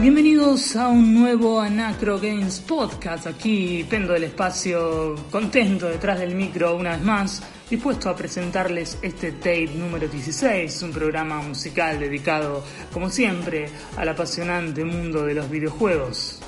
Bienvenidos a un nuevo Anacro Games Podcast. Aquí Pendo del Espacio, contento detrás del micro una vez más, dispuesto a presentarles este tape número 16, un programa musical dedicado, como siempre, al apasionante mundo de los videojuegos.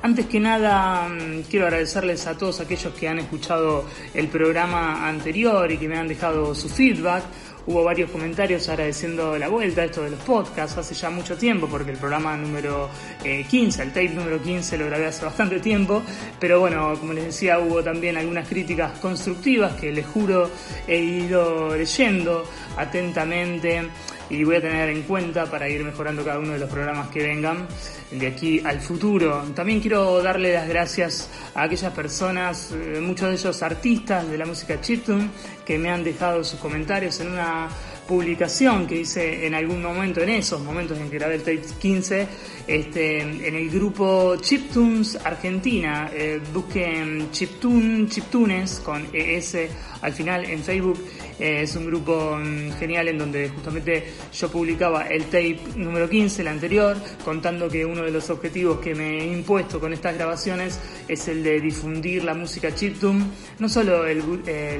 Antes que nada, mm, quiero agradecerles a todos aquellos que han escuchado el programa anterior y que me han dejado su feedback. Hubo varios comentarios agradeciendo la vuelta esto de los podcasts hace ya mucho tiempo, porque el programa número 15, eh, el tape número 15 lo grabé hace bastante tiempo, pero bueno, como les decía, hubo también algunas críticas constructivas que les juro he ido leyendo atentamente y voy a tener en cuenta para ir mejorando cada uno de los programas que vengan de aquí al futuro. También quiero darle las gracias a aquellas personas, eh, muchos de ellos artistas de la música chiptune, que me han dejado sus comentarios en una publicación que hice en algún momento, en esos momentos en que grabé el Tape 15, este, en el grupo Chiptunes Argentina. Eh, busquen Chiptune, Chiptunes con ES al final en Facebook eh, es un grupo mm, genial en donde justamente yo publicaba el tape número 15, el anterior, contando que uno de los objetivos que me he impuesto con estas grabaciones es el de difundir la música chiptune, no solo el,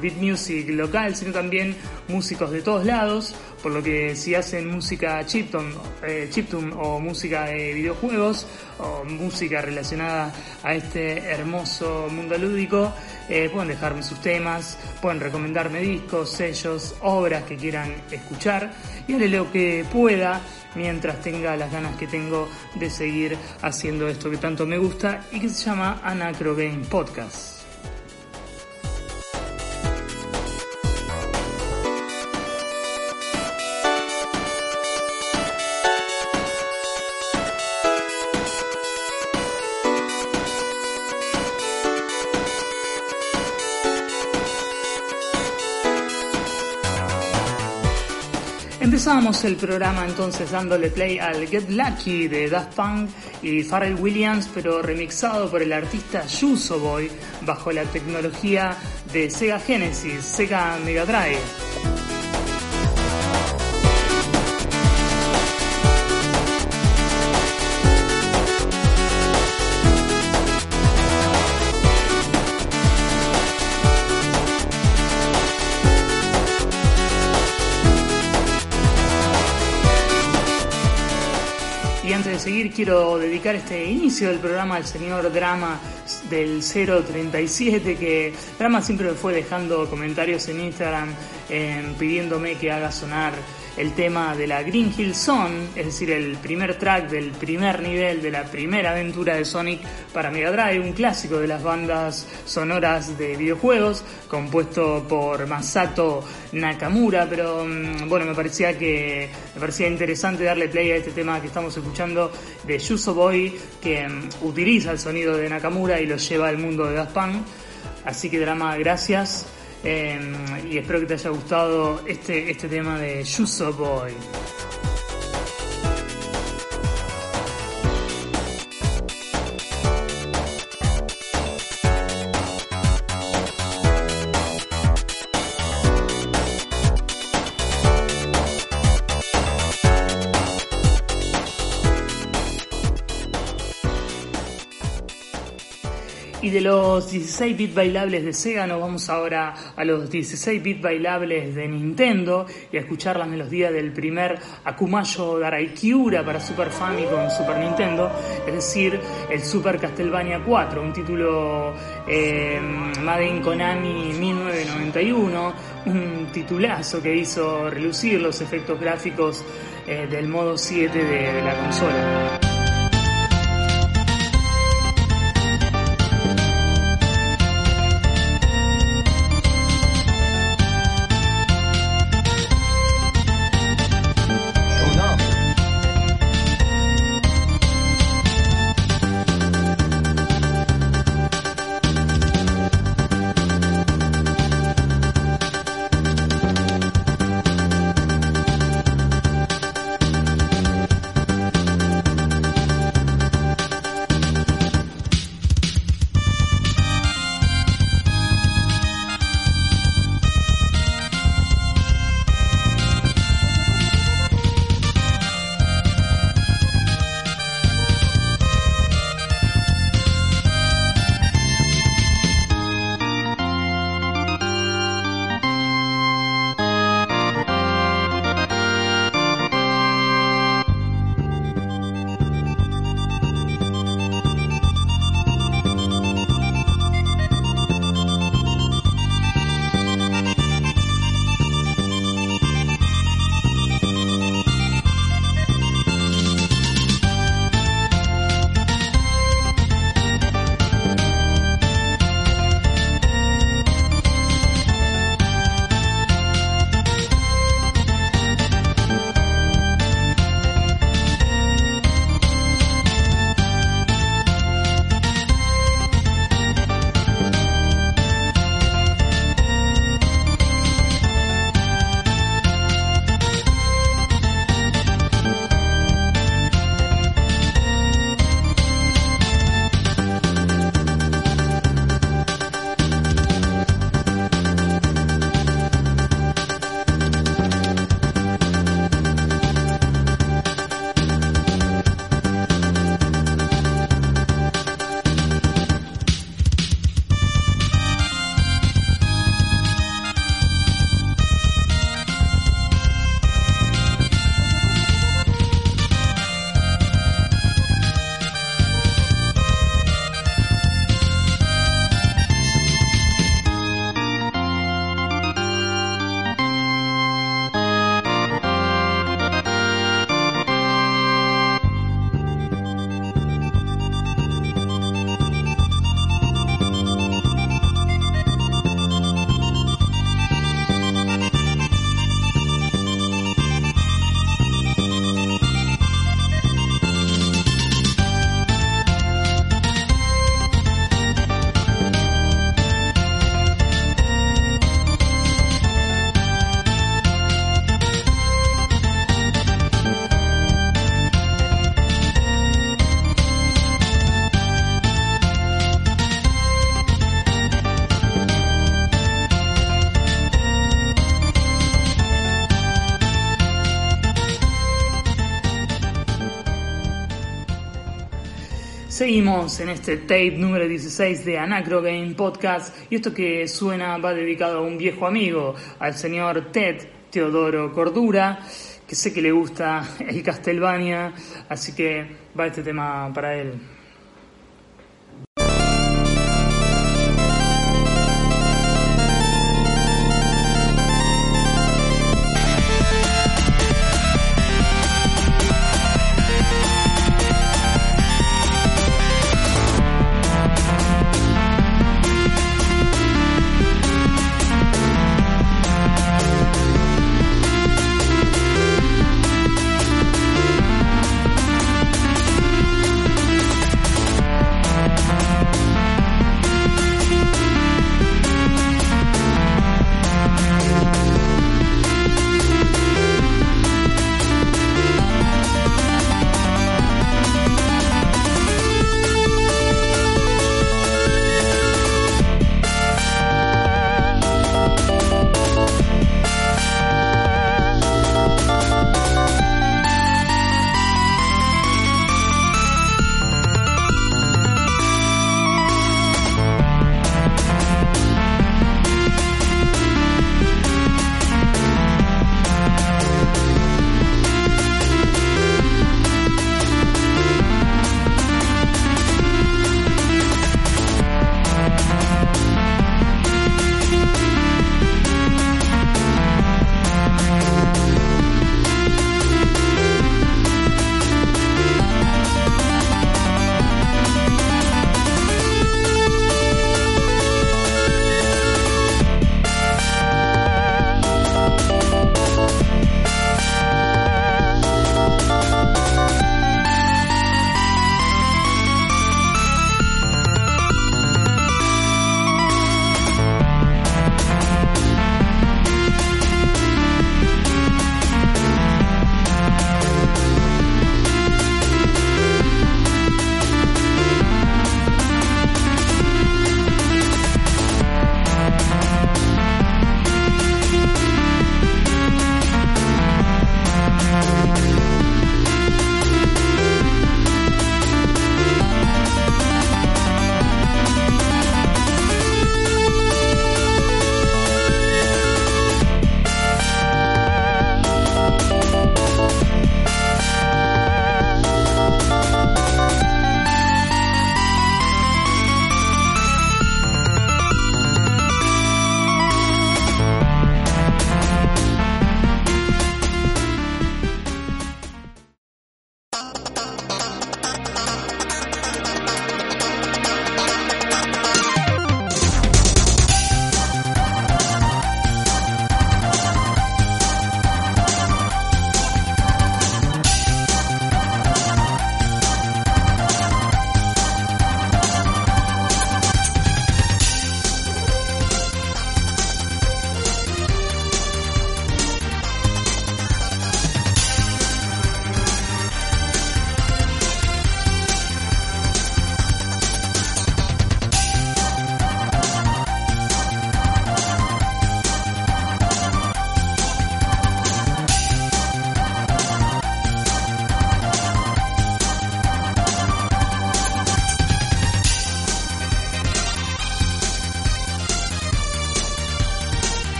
beat music local, sino también músicos de todos lados, por lo que si hacen música chiptune, eh, chiptune o música de videojuegos o música relacionada a este hermoso mundo lúdico, eh, pueden dejarme sus temas, pueden recomendarme discos, sellos, obras que quieran escuchar y haré lo que pueda mientras tenga las ganas que tengo de seguir haciendo esto que tanto me gusta y que se llama Anacro Game Podcast. El programa entonces dándole play al Get Lucky de Daft Punk y Pharrell Williams, pero remixado por el artista Yuso Boy bajo la tecnología de Sega Genesis, Sega Mega Drive. Seguir, quiero dedicar este inicio del programa al señor Drama del 037, que Drama siempre me fue dejando comentarios en Instagram eh, pidiéndome que haga sonar el tema de la Green Hill Zone, es decir, el primer track del primer nivel de la primera aventura de Sonic para Mega Drive, un clásico de las bandas sonoras de videojuegos, compuesto por Masato Nakamura, pero mm, bueno, me parecía que me parecía interesante darle play a este tema que estamos escuchando de Yuso Boy, que mm, utiliza el sonido de Nakamura y lo lleva al mundo de Daft Punk. Así que drama, gracias. Em, y espero que te haya gustado este, este tema de Yuso Boy. De los 16 bits bailables de Sega nos vamos ahora a los 16 bits bailables de Nintendo y a escuchar la melodía del primer Akumayo Daraikyura para Super Famicom Super Nintendo, es decir, el Super Castlevania 4, un título eh, Made in Konami 1991, un titulazo que hizo relucir los efectos gráficos eh, del modo 7 de la consola. Seguimos en este tape número 16 de Anacro Game Podcast y esto que suena va dedicado a un viejo amigo, al señor Ted Teodoro Cordura, que sé que le gusta el Castlevania, así que va este tema para él.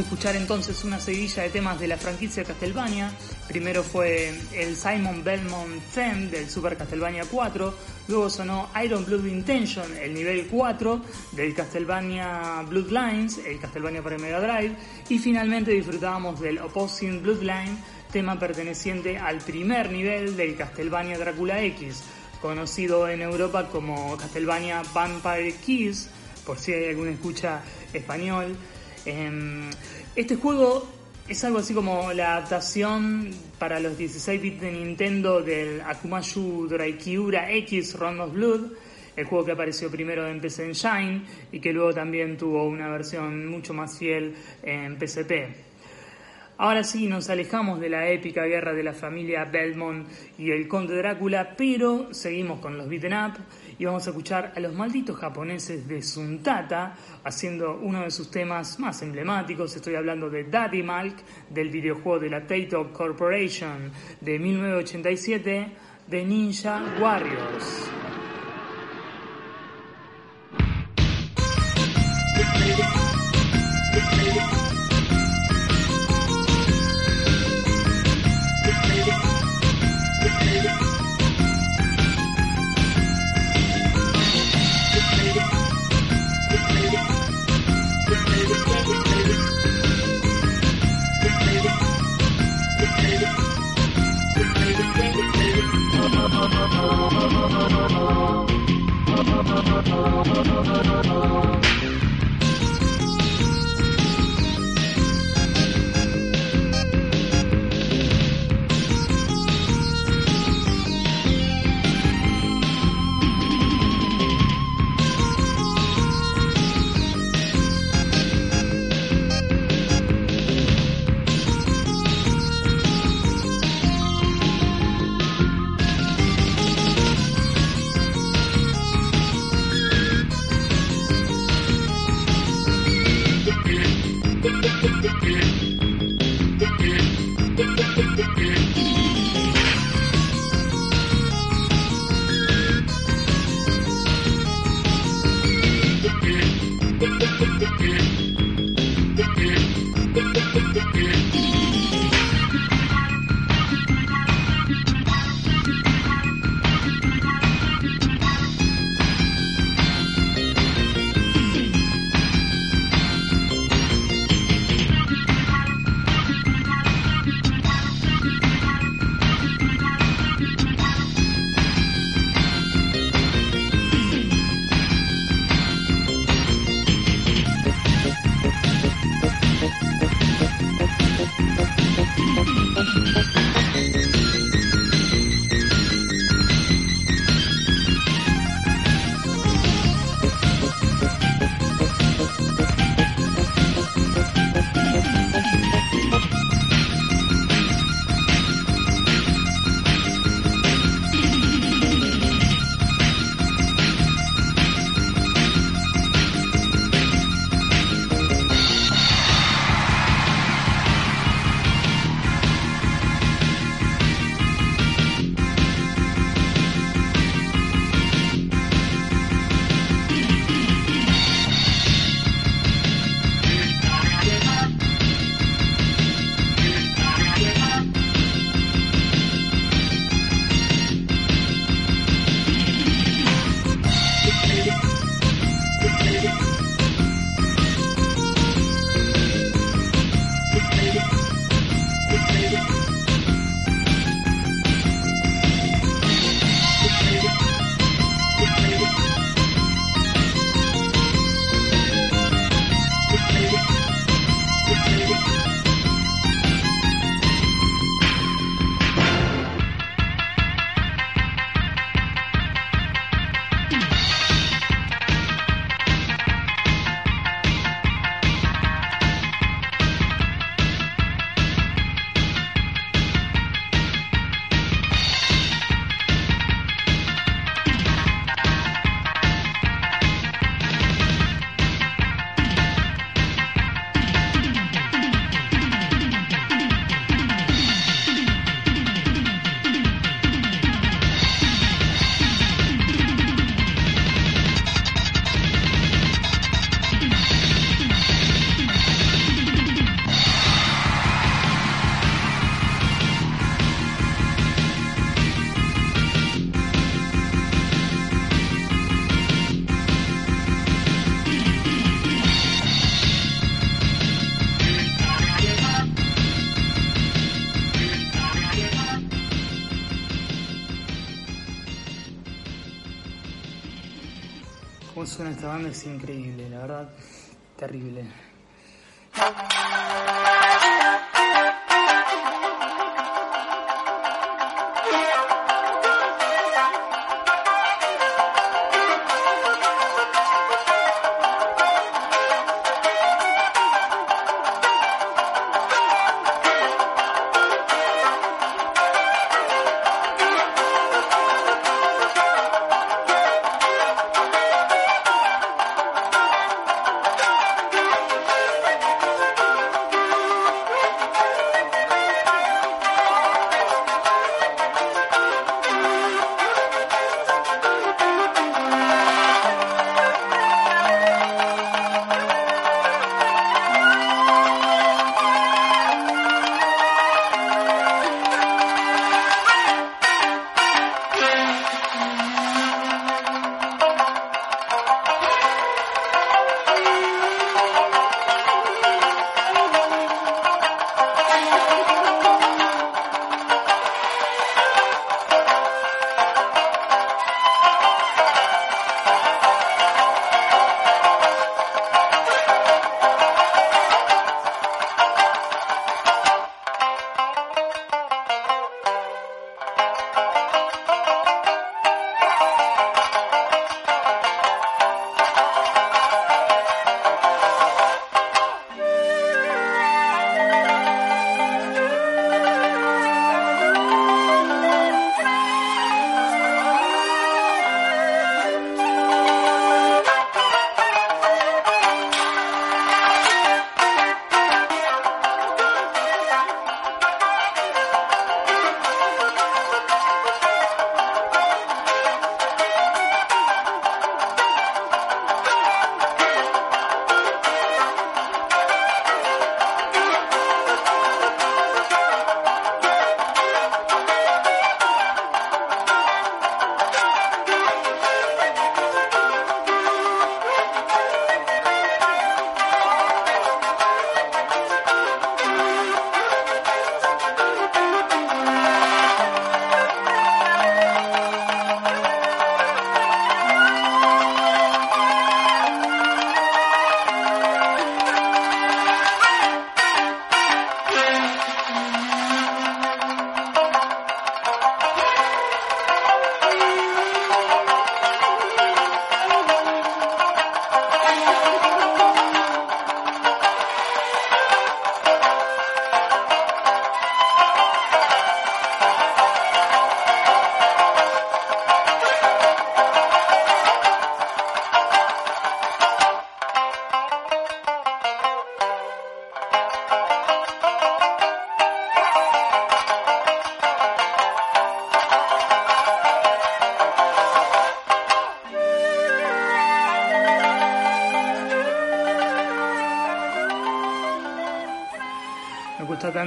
Escuchar entonces una seguilla de temas de la franquicia Castlevania. Primero fue el Simon Belmont theme del Super Castlevania 4, luego sonó Iron Blood Intention, el nivel 4 del Castlevania Bloodlines, el Castlevania para Mega Drive, y finalmente disfrutábamos del Opposing Bloodline, tema perteneciente al primer nivel del Castlevania Drácula X, conocido en Europa como Castlevania Vampire Keys, por si hay alguna escucha español. Em, este juego es algo así como la adaptación para los 16 bits de Nintendo del Akumashu Draikiura X Round Blood, el juego que apareció primero en PC Engine y que luego también tuvo una versión mucho más fiel en PSP. Ahora sí, nos alejamos de la épica guerra de la familia Belmont y el conde Drácula, pero seguimos con los beaten up y vamos a escuchar a los malditos japoneses de Suntata haciendo uno de sus temas más emblemáticos. Estoy hablando de Daddy Malk del videojuego de la Taito Corporation de 1987 de Ninja Warriors.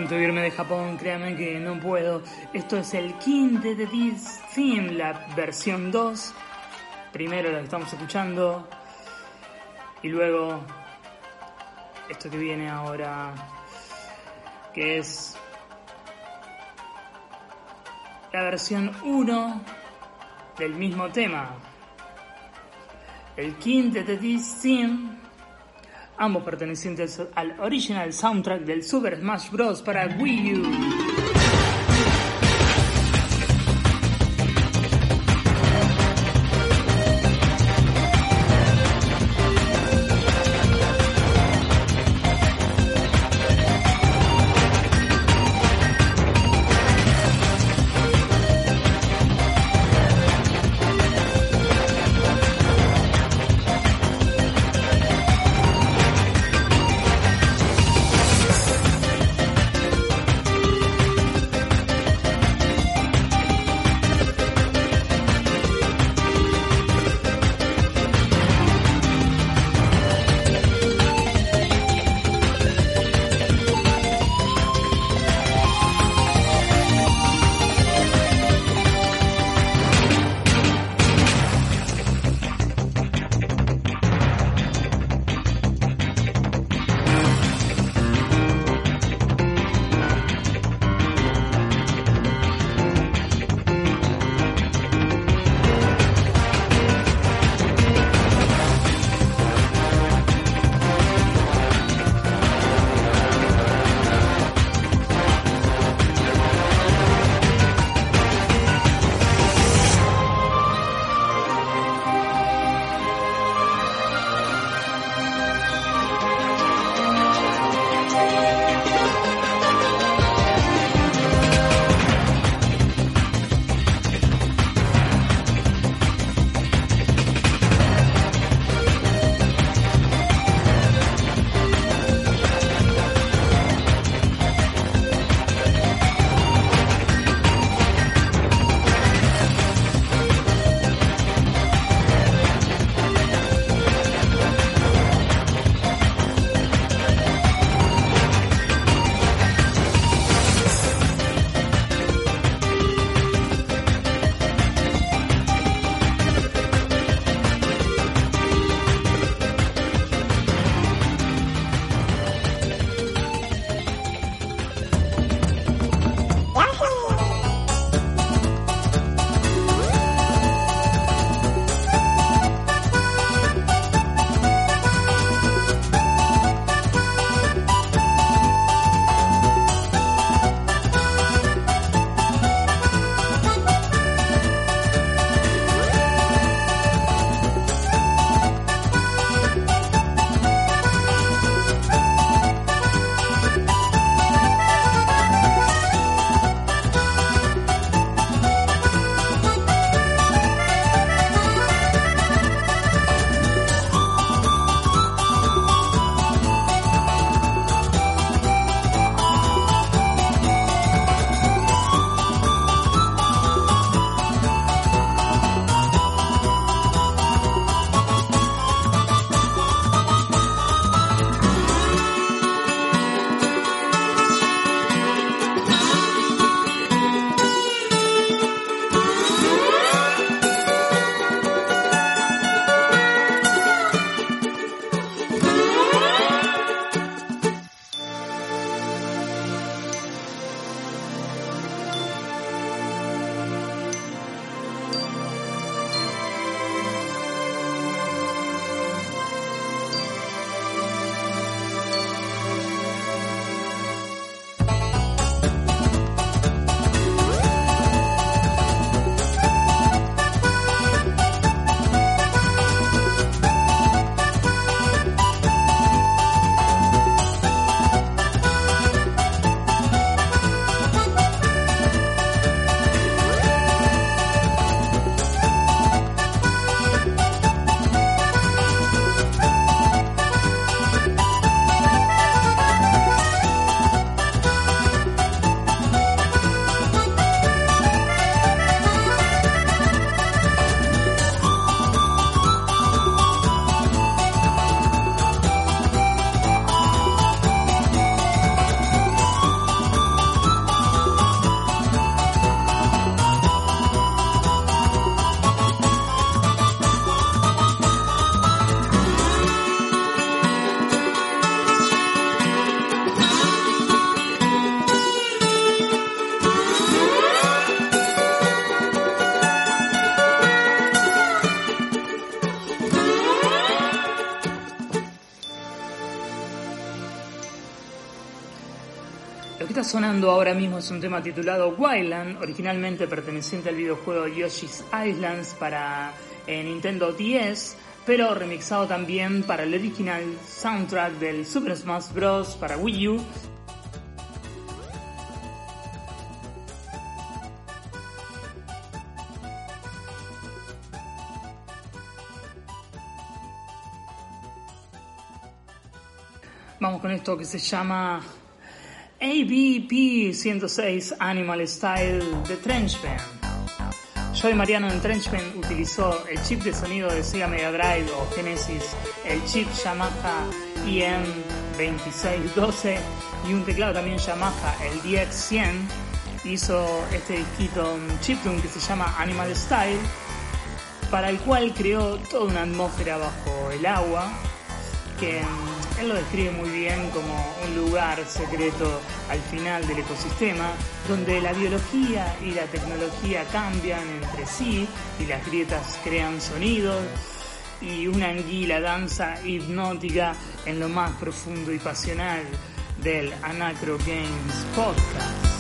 Tanto irme de Japón, créanme que no puedo. Esto es el King de The Theme, la versión 2. Primero la que estamos escuchando. Y luego esto que viene ahora, que es la versión 1 del mismo tema. El King de The Theme ambos pertenecientes al original soundtrack del Super Smash Bros. para Wii U. está sonando ahora mismo es un tema titulado Wildland, originalmente perteneciente al videojuego Yoshi's Islands para eh, Nintendo 10, pero remixado también para el original soundtrack del Super Smash Bros. para Wii U Vamos con esto que se llama ABP 106 Animal Style de Trenchman. Joey Mariano en Trenchman utilizó el chip de sonido de Sega Mega Drive o Genesis, el chip Yamaha IM2612 y un teclado también Yamaha, el DX100. Hizo este disquito un chiptune que se llama Animal Style, para el cual creó toda una atmósfera bajo el agua que lo describe muy bien como un lugar secreto al final del ecosistema, donde la biología y la tecnología cambian entre sí y las grietas crean sonidos y una anguila danza hipnótica en lo más profundo y pasional del Anacro Games Podcast.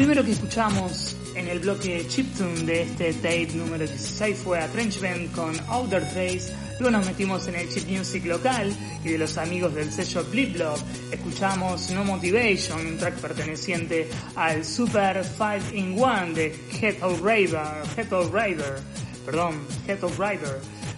Primero que escuchamos en el bloque chiptune de este tape número 16 fue a Trench Band con Outer Trace. Luego nos metimos en el chip music local y de los amigos del sello Blip Escuchamos No Motivation, un track perteneciente al Super 5 in 1 de Head of Rider, perdón, Head.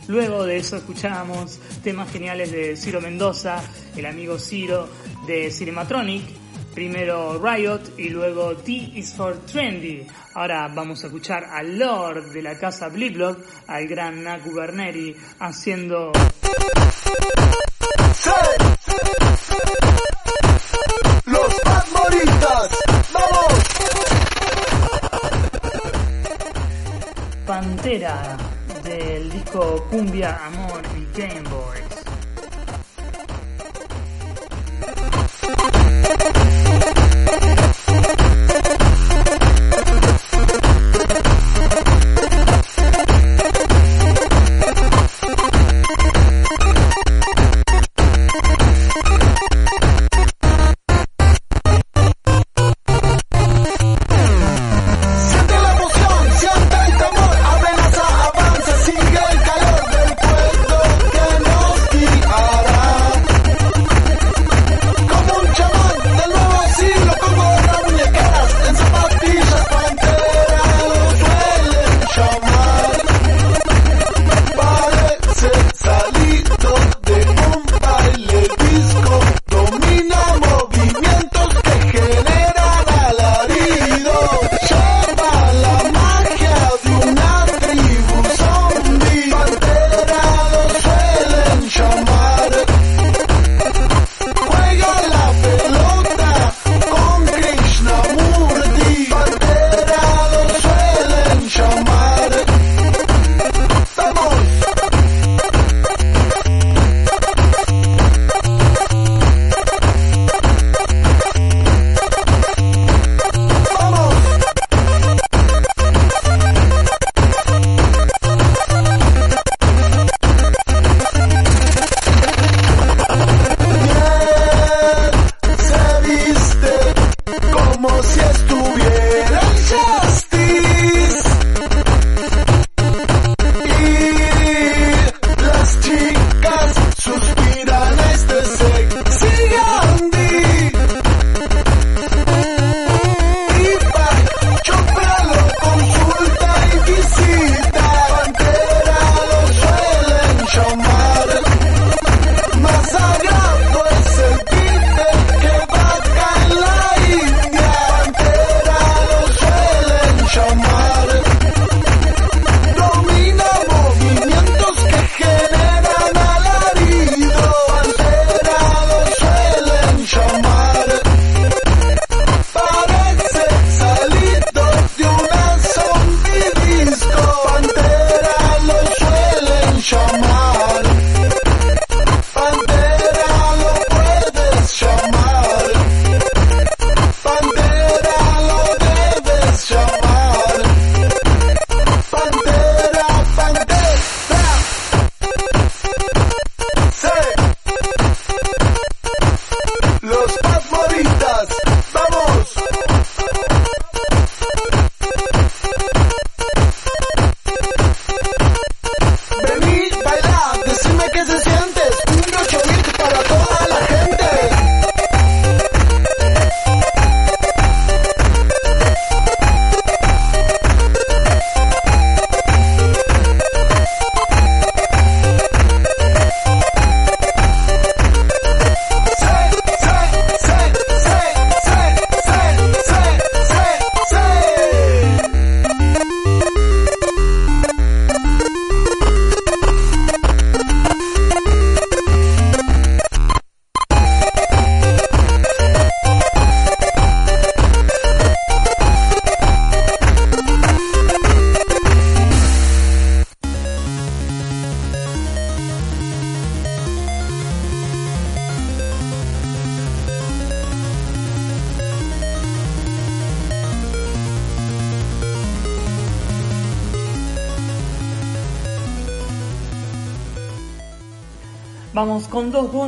Luego de eso escuchamos temas geniales de Ciro Mendoza, el amigo Ciro de Cinematronic, Primero Riot y luego T is for Trendy. Ahora vamos a escuchar al Lord de la casa Bliblog, al gran Naku Berneri, haciendo... Los ¡Vamos! Pantera del disco Cumbia, Amor y Game Boys.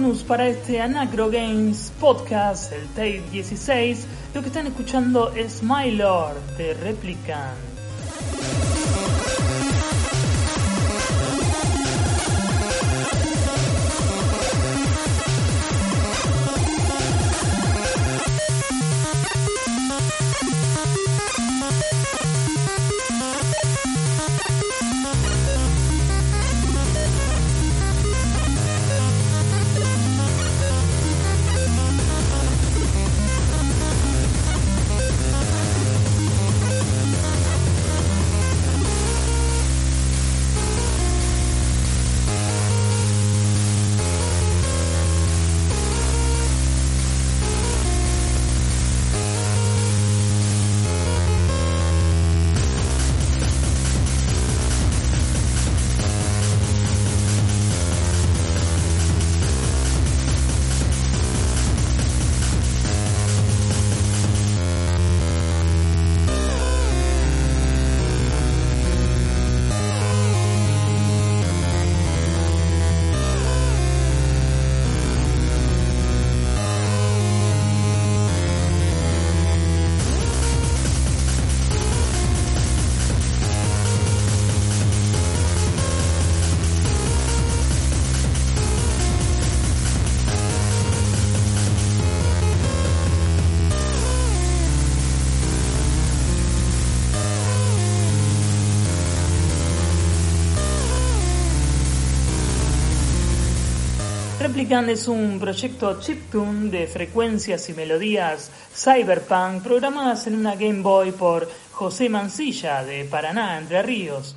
Bonus para este Anacro Games podcast, el Tape 16. Lo que están escuchando es My Lord de Replicant. Replicant es un proyecto chiptune de frecuencias y melodías cyberpunk programadas en una Game Boy por José Mancilla de Paraná, Entre Ríos.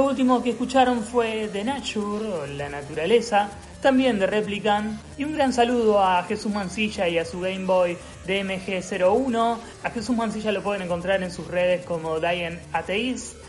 Eso último que escucharon fue The Nature, la naturaleza, también de Replicant, y un gran saludo a Jesús Mancilla y a su Game Boy DMG01. A Jesús Mancilla lo pueden encontrar en sus redes como Diane Atheist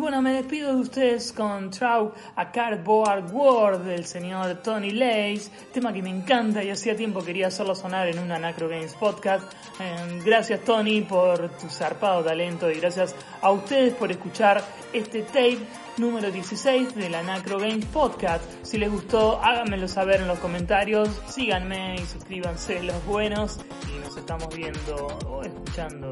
bueno, me despido de ustedes con Trau a Cardboard World del señor Tony Lace, tema que me encanta y hacía tiempo quería hacerlo sonar en un Anacro Games podcast. Eh, gracias Tony por tu zarpado talento y gracias a ustedes por escuchar este tape número 16 del Anacro Games podcast. Si les gustó, háganmelo saber en los comentarios, síganme y suscríbanse los buenos y nos estamos viendo o escuchando.